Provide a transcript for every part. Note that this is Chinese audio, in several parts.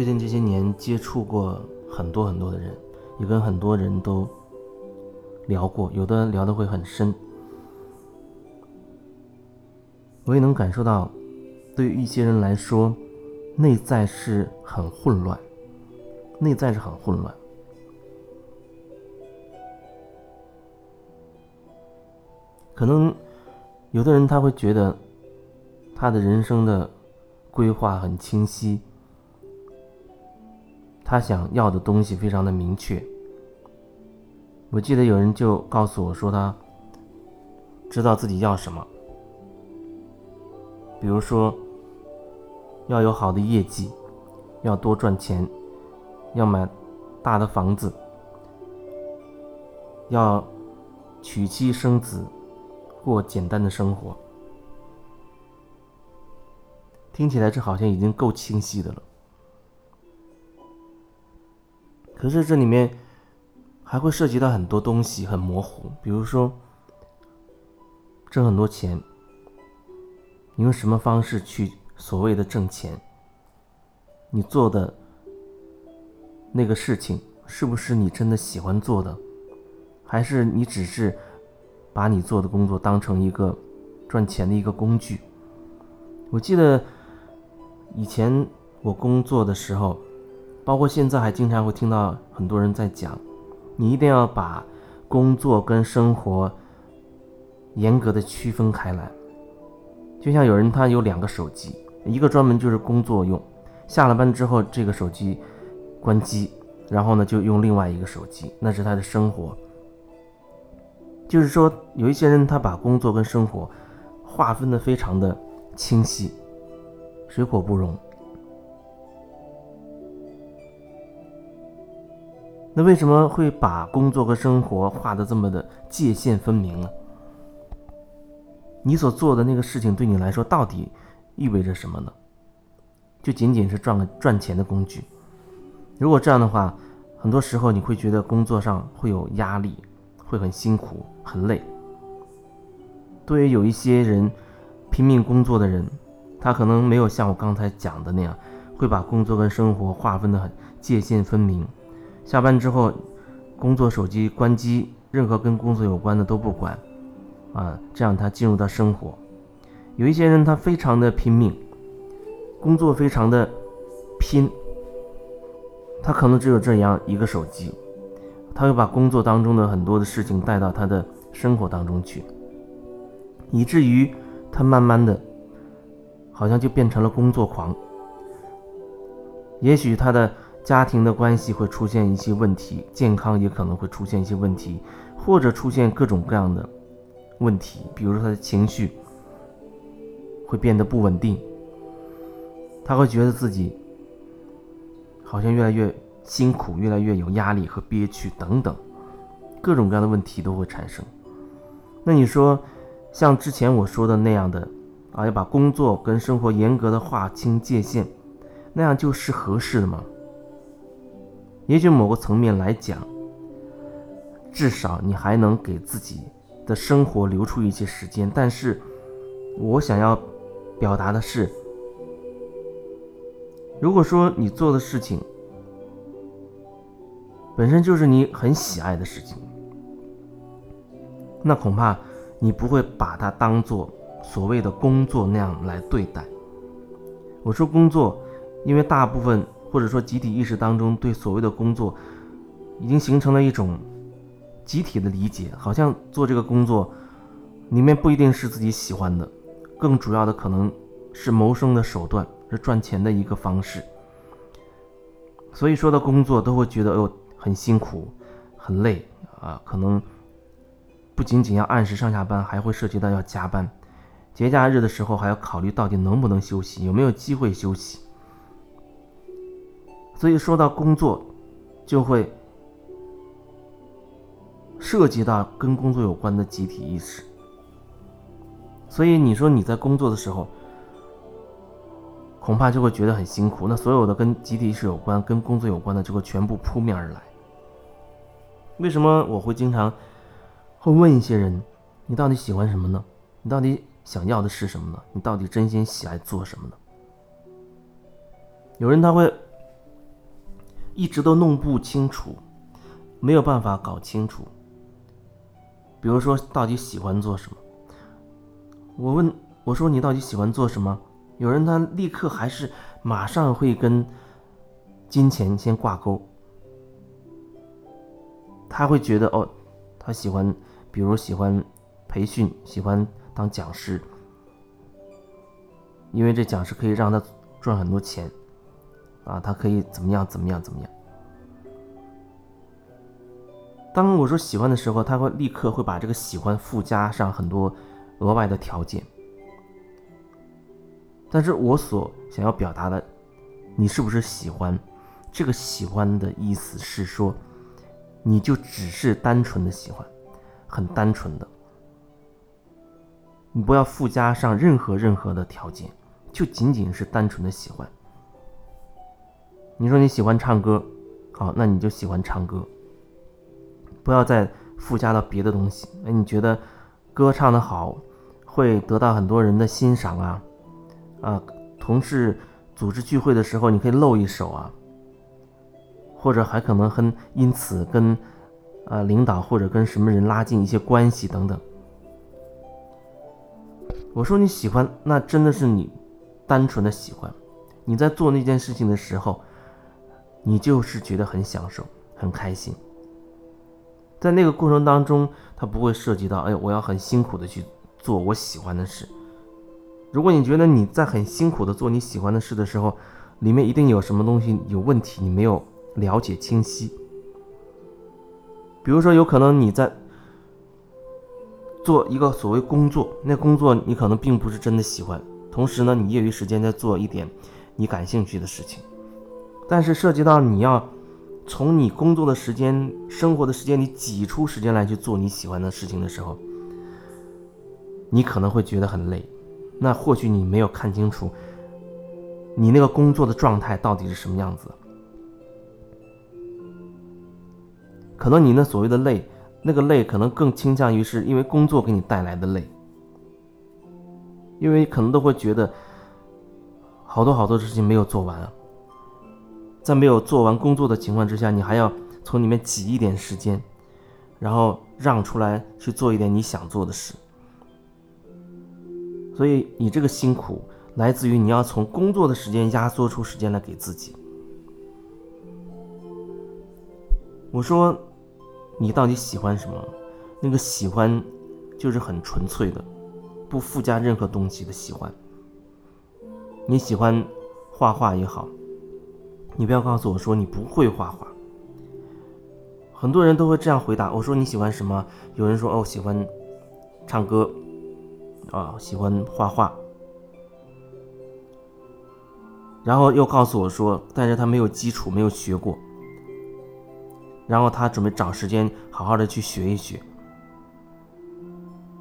最近这些年接触过很多很多的人，也跟很多人都聊过，有的聊的会很深。我也能感受到，对于一些人来说，内在是很混乱，内在是很混乱。可能有的人他会觉得，他的人生的规划很清晰，他想要的东西非常的明确。我记得有人就告诉我说，他知道自己要什么。比如说，要有好的业绩，要多赚钱，要买大的房子，要娶妻生子，过简单的生活。听起来这好像已经够清晰的了，可是这里面还会涉及到很多东西很模糊，比如说挣很多钱。你用什么方式去所谓的挣钱？你做的那个事情是不是你真的喜欢做的？还是你只是把你做的工作当成一个赚钱的一个工具？我记得以前我工作的时候，包括现在还经常会听到很多人在讲，你一定要把工作跟生活严格的区分开来。就像有人他有两个手机，一个专门就是工作用，下了班之后这个手机关机，然后呢就用另外一个手机，那是他的生活。就是说有一些人他把工作跟生活划分的非常的清晰，水火不容。那为什么会把工作和生活划得这么的界限分明呢？你所做的那个事情对你来说到底意味着什么呢？就仅仅是赚个赚钱的工具。如果这样的话，很多时候你会觉得工作上会有压力，会很辛苦、很累。对于有一些人拼命工作的人，他可能没有像我刚才讲的那样，会把工作跟生活划分的很界限分明。下班之后，工作手机关机，任何跟工作有关的都不管。啊，这样他进入到生活。有一些人他非常的拼命，工作非常的拼，他可能只有这样一个手机，他会把工作当中的很多的事情带到他的生活当中去，以至于他慢慢的，好像就变成了工作狂。也许他的家庭的关系会出现一些问题，健康也可能会出现一些问题，或者出现各种各样的。问题，比如说他的情绪会变得不稳定，他会觉得自己好像越来越辛苦，越来越有压力和憋屈等等，各种各样的问题都会产生。那你说，像之前我说的那样的啊，要把工作跟生活严格的划清界限，那样就是合适的吗？也许某个层面来讲，至少你还能给自己。的生活留出一些时间，但是我想要表达的是，如果说你做的事情本身就是你很喜爱的事情，那恐怕你不会把它当做所谓的工作那样来对待。我说工作，因为大部分或者说集体意识当中对所谓的工作已经形成了一种。集体的理解，好像做这个工作，里面不一定是自己喜欢的，更主要的可能是谋生的手段，是赚钱的一个方式。所以说到工作，都会觉得哦很辛苦，很累啊，可能不仅仅要按时上下班，还会涉及到要加班，节假日的时候还要考虑到底能不能休息，有没有机会休息。所以说到工作，就会。涉及到跟工作有关的集体意识，所以你说你在工作的时候，恐怕就会觉得很辛苦。那所有的跟集体意识有关、跟工作有关的，就会全部扑面而来。为什么我会经常会问一些人：你到底喜欢什么呢？你到底想要的是什么呢？你到底真心喜爱做什么呢？有人他会一直都弄不清楚，没有办法搞清楚。比如说，到底喜欢做什么？我问我说你到底喜欢做什么？有人他立刻还是马上会跟金钱先挂钩，他会觉得哦，他喜欢，比如喜欢培训，喜欢当讲师，因为这讲师可以让他赚很多钱，啊，他可以怎么样怎么样怎么样。当我说喜欢的时候，他会立刻会把这个喜欢附加上很多额外的条件。但是我所想要表达的，你是不是喜欢？这个喜欢的意思是说，你就只是单纯的喜欢，很单纯的，你不要附加上任何任何的条件，就仅仅是单纯的喜欢。你说你喜欢唱歌，好，那你就喜欢唱歌。不要再附加到别的东西。哎，你觉得歌唱的好，会得到很多人的欣赏啊？啊，同事组织聚会的时候，你可以露一手啊，或者还可能很因此跟啊领导或者跟什么人拉近一些关系等等。我说你喜欢，那真的是你单纯的喜欢。你在做那件事情的时候，你就是觉得很享受、很开心。在那个过程当中，它不会涉及到，哎，我要很辛苦的去做我喜欢的事。如果你觉得你在很辛苦的做你喜欢的事的时候，里面一定有什么东西有问题，你没有了解清晰。比如说，有可能你在做一个所谓工作，那工作你可能并不是真的喜欢，同时呢，你业余时间在做一点你感兴趣的事情，但是涉及到你要。从你工作的时间、生活的时间里挤出时间来去做你喜欢的事情的时候，你可能会觉得很累。那或许你没有看清楚，你那个工作的状态到底是什么样子。可能你那所谓的累，那个累可能更倾向于是因为工作给你带来的累，因为可能都会觉得好多好多事情没有做完。在没有做完工作的情况之下，你还要从里面挤一点时间，然后让出来去做一点你想做的事。所以你这个辛苦来自于你要从工作的时间压缩出时间来给自己。我说，你到底喜欢什么？那个喜欢就是很纯粹的，不附加任何东西的喜欢。你喜欢画画也好。你不要告诉我说你不会画画。很多人都会这样回答我说你喜欢什么？有人说哦喜欢唱歌，啊喜欢画画，然后又告诉我说，但是他没有基础，没有学过，然后他准备找时间好好的去学一学，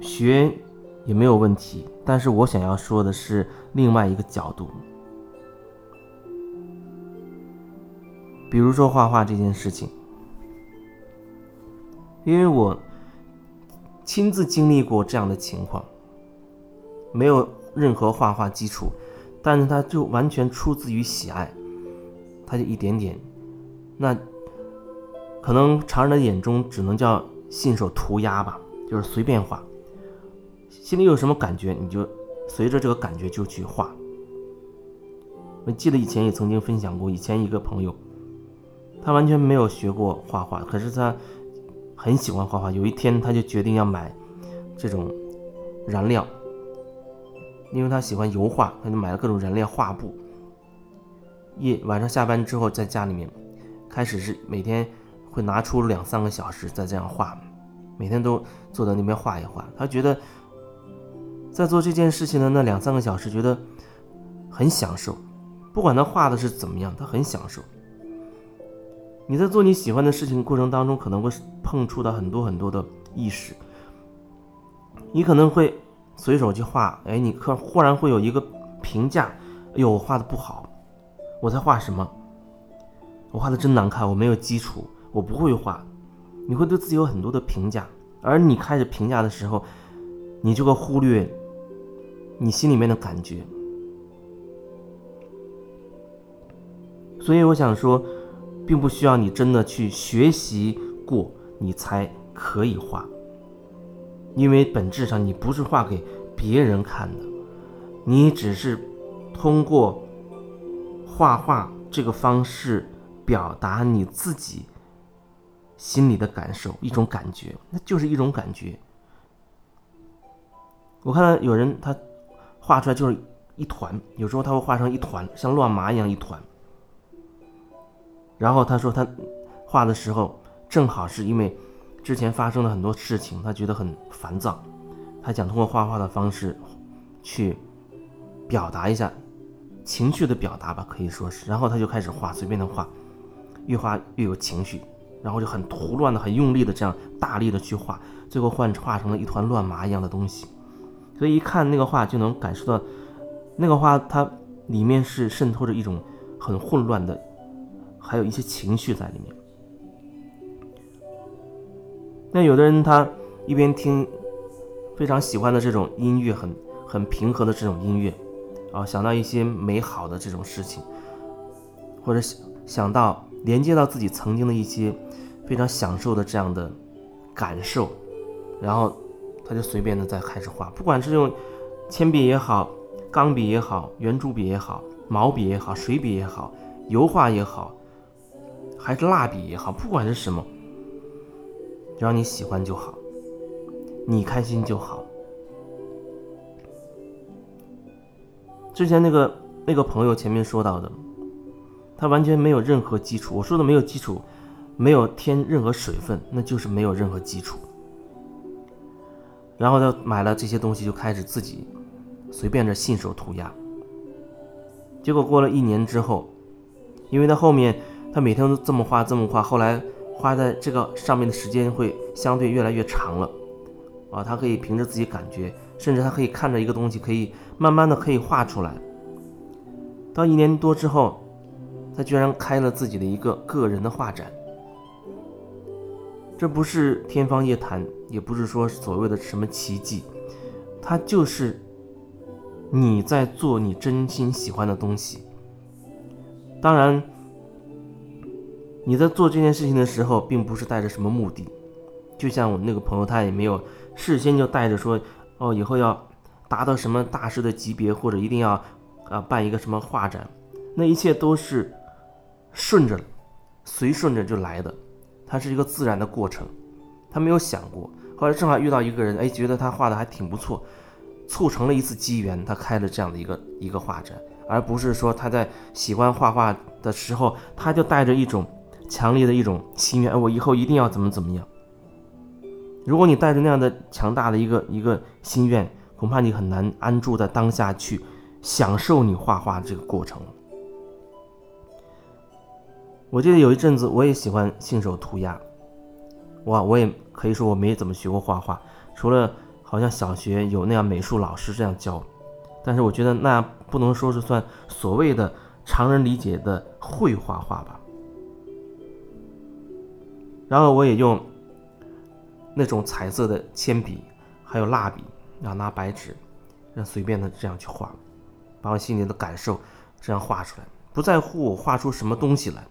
学也没有问题，但是我想要说的是另外一个角度。比如说画画这件事情，因为我亲自经历过这样的情况，没有任何画画基础，但是他就完全出自于喜爱，他就一点点，那可能常人的眼中只能叫信手涂鸦吧，就是随便画，心里有什么感觉你就随着这个感觉就去画。我记得以前也曾经分享过，以前一个朋友。他完全没有学过画画，可是他很喜欢画画。有一天，他就决定要买这种燃料，因为他喜欢油画，他就买了各种燃料画布。夜晚上下班之后，在家里面开始是每天会拿出两三个小时在这样画，每天都坐在那边画一画。他觉得在做这件事情的那两三个小时，觉得很享受，不管他画的是怎么样，他很享受。你在做你喜欢的事情过程当中，可能会碰触到很多很多的意识。你可能会随手去画，哎，你可忽然会有一个评价，哎呦，我画的不好，我在画什么？我画的真难看，我没有基础，我不会画。你会对自己有很多的评价，而你开始评价的时候，你就会忽略你心里面的感觉。所以我想说。并不需要你真的去学习过，你才可以画。因为本质上你不是画给别人看的，你只是通过画画这个方式表达你自己心里的感受，一种感觉，那就是一种感觉。我看到有人他画出来就是一团，有时候他会画成一团，像乱麻一样一团。然后他说他画的时候正好是因为之前发生了很多事情，他觉得很烦躁，他想通过画画的方式去表达一下情绪的表达吧，可以说是。然后他就开始画，随便的画，越画越有情绪，然后就很胡乱的、很用力的这样大力的去画，最后画画成了一团乱麻一样的东西。所以一看那个画就能感受到，那个画它里面是渗透着一种很混乱的，还有一些情绪在里面。那有的人他一边听非常喜欢的这种音乐，很很平和的这种音乐，啊，想到一些美好的这种事情，或者想想到连接到自己曾经的一些非常享受的这样的感受，然后。他就随便的在开始画，不管是用铅笔也好，钢笔也好，圆珠笔也好，毛笔也好，水笔也好，油画也好，还是蜡笔也好，不管是什么，只要你喜欢就好，你开心就好。之前那个那个朋友前面说到的，他完全没有任何基础。我说的没有基础，没有添任何水分，那就是没有任何基础。然后他买了这些东西，就开始自己随便着信手涂鸦。结果过了一年之后，因为他后面他每天都这么画这么画，后来花在这个上面的时间会相对越来越长了。啊，他可以凭着自己感觉，甚至他可以看着一个东西，可以慢慢的可以画出来。到一年多之后，他居然开了自己的一个个人的画展。这不是天方夜谭，也不是说所谓的什么奇迹，它就是你在做你真心喜欢的东西。当然，你在做这件事情的时候，并不是带着什么目的。就像我那个朋友，他也没有事先就带着说，哦，以后要达到什么大师的级别，或者一定要啊办一个什么画展，那一切都是顺着、随顺着就来的。它是一个自然的过程，他没有想过。后来正好遇到一个人，哎，觉得他画的还挺不错，促成了一次机缘，他开了这样的一个一个画展，而不是说他在喜欢画画的时候，他就带着一种强烈的一种心愿，我以后一定要怎么怎么样。如果你带着那样的强大的一个一个心愿，恐怕你很难安住在当下去享受你画画这个过程。我记得有一阵子，我也喜欢信手涂鸦。哇，我也可以说我没怎么学过画画，除了好像小学有那样美术老师这样教。但是我觉得那不能说是算所谓的常人理解的会画画吧。然后我也用那种彩色的铅笔，还有蜡笔，然后拿白纸，让随便的这样去画，把我心里的感受这样画出来，不在乎我画出什么东西来。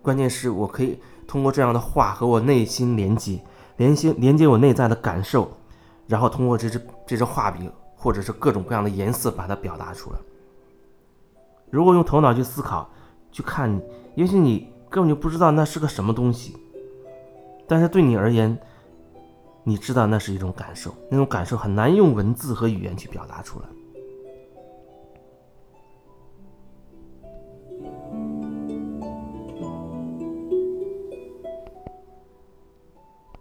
关键是我可以通过这样的画和我内心连接，连接连接我内在的感受，然后通过这支这支画笔或者是各种各样的颜色把它表达出来。如果用头脑去思考、去看，也许你根本就不知道那是个什么东西，但是对你而言，你知道那是一种感受，那种感受很难用文字和语言去表达出来。